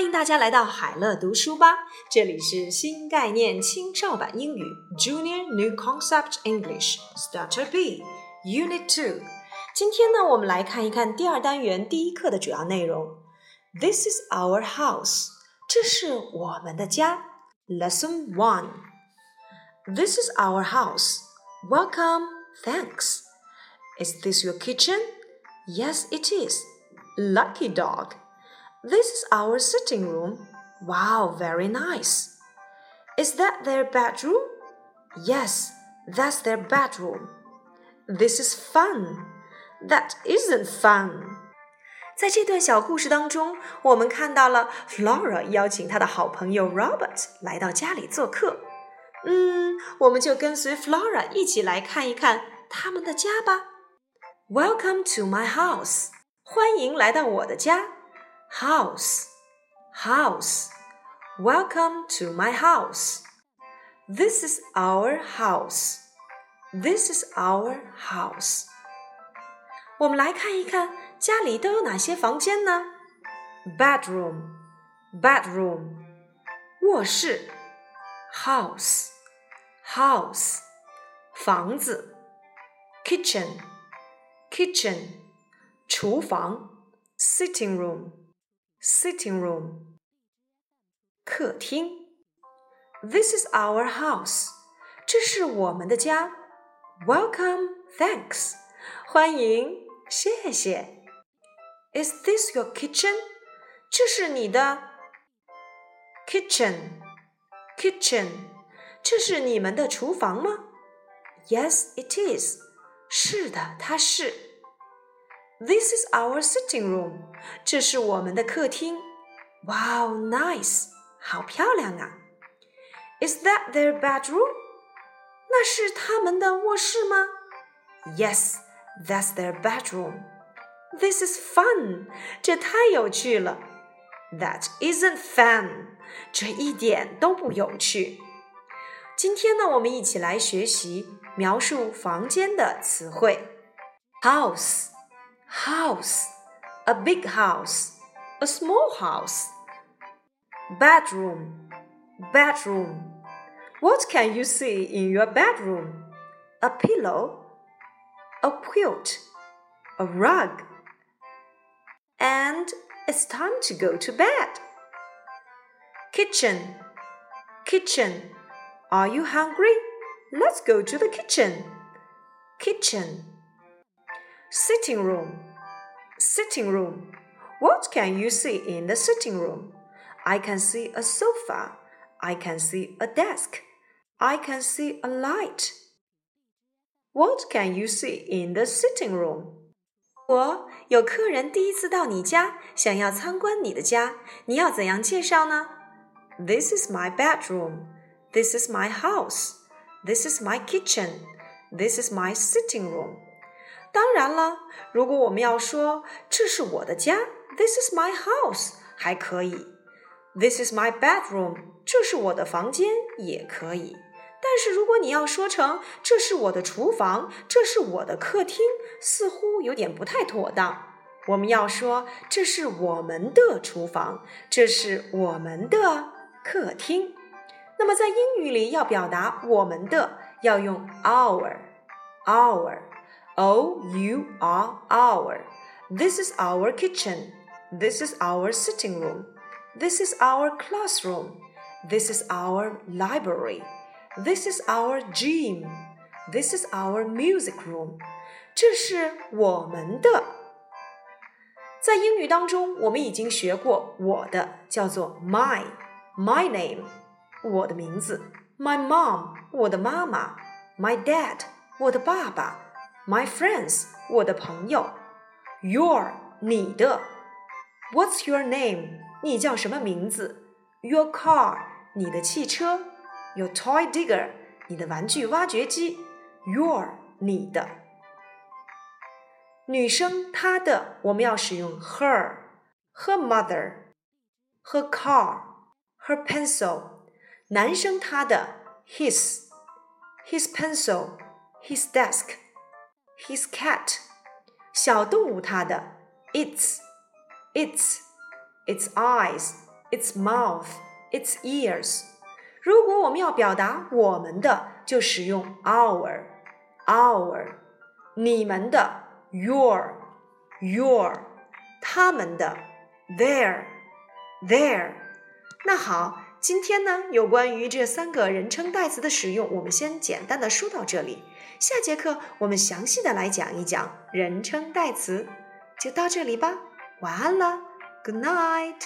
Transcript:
欢迎大家来到海乐读书吧，这里是新概念青少版英语 Junior New Concept English Starter B Unit Two。今天呢，我们来看一看第二单元第一课的主要内容。This is our house，这是我们的家。Lesson One。This is our house. Welcome. Thanks. Is this your kitchen? Yes, it is. Lucky dog. This is our sitting room. Wow, very nice. Is that their bedroom? Yes, that's their bedroom. This is fun. That isn't fun. 在这段小故事当中，我们看到了 Flora 邀请她的好朋友 Robert 来到家里做客。嗯，我们就跟随 Flora 一起来看一看他们的家吧。Welcome to my house，欢迎来到我的家。 house, house. Welcome to my house. This is our house. This is our house. 我们来看一看家里都有哪些房间呢？Bedroom, bedroom，卧室；house, house，房子；kitchen, kitchen，厨房；sitting room。 sitting room 客厅 This is our house 这是我们的家 Welcome thanks 欢迎谢谢 Is this your kitchen 这是你的 kitchen kitchen 这是你们的厨房吗 Yes it is 是的它是 this is our sitting room. 这是我们的客厅。Wow, nice. 好漂亮啊。Is that their bedroom? 那是他们的卧室吗？Yes, that's their bedroom. This is fun. 这太有趣了。That isn't fun. 这一点都不有趣。今天呢，我们一起来学习描述房间的词汇。House house, a big house, a small house. Bedroom, bedroom. What can you see in your bedroom? A pillow, a quilt, a rug. And it's time to go to bed. Kitchen, kitchen. Are you hungry? Let's go to the kitchen. Kitchen Sitting room. Sitting room. What can you see in the sitting room? I can see a sofa. I can see a desk. I can see a light. What can you see in the sitting room? 我有客人第一次到你家，想要参观你的家，你要怎样介绍呢？This is my bedroom. This is my house. This is my kitchen. This is my sitting room. 当然了，如果我们要说这是我的家，This is my house，还可以；This is my bedroom，这是我的房间，也可以。但是如果你要说成这是我的厨房，这是我的客厅，似乎有点不太妥当。我们要说这是我们的厨房，这是我们的客厅。那么在英语里要表达我们的，要用 our，our。O U R our. This is our kitchen. This is our sitting room. This is our classroom. This is our library. This is our gym. This is our music room. 这是我们的。在英语当中，我们已经学过我的叫做 my，my name，我的名字；my mom，我的妈妈；my dad，我的爸爸。 My friends，我的朋友。Your，你的。What's your name？你叫什么名字？Your car，你的汽车。Your toy digger，你的玩具挖掘机。Your，你的。女生她的，我们要使用 her。Her mother，her car，her pencil。男生他的 his，his pencil，his desk。 his cat，小动物它的 its its its eyes its mouth, its ears。如果我们要表达我们的，就使用 our, our。你们的 your, your。他们的 their, their。那好，今天呢，有关于这三个人称代词的使用，我们先简单的说到这里。 下节课我们详细的来讲一讲人称代词。就到这里吧，晚安了，Good night。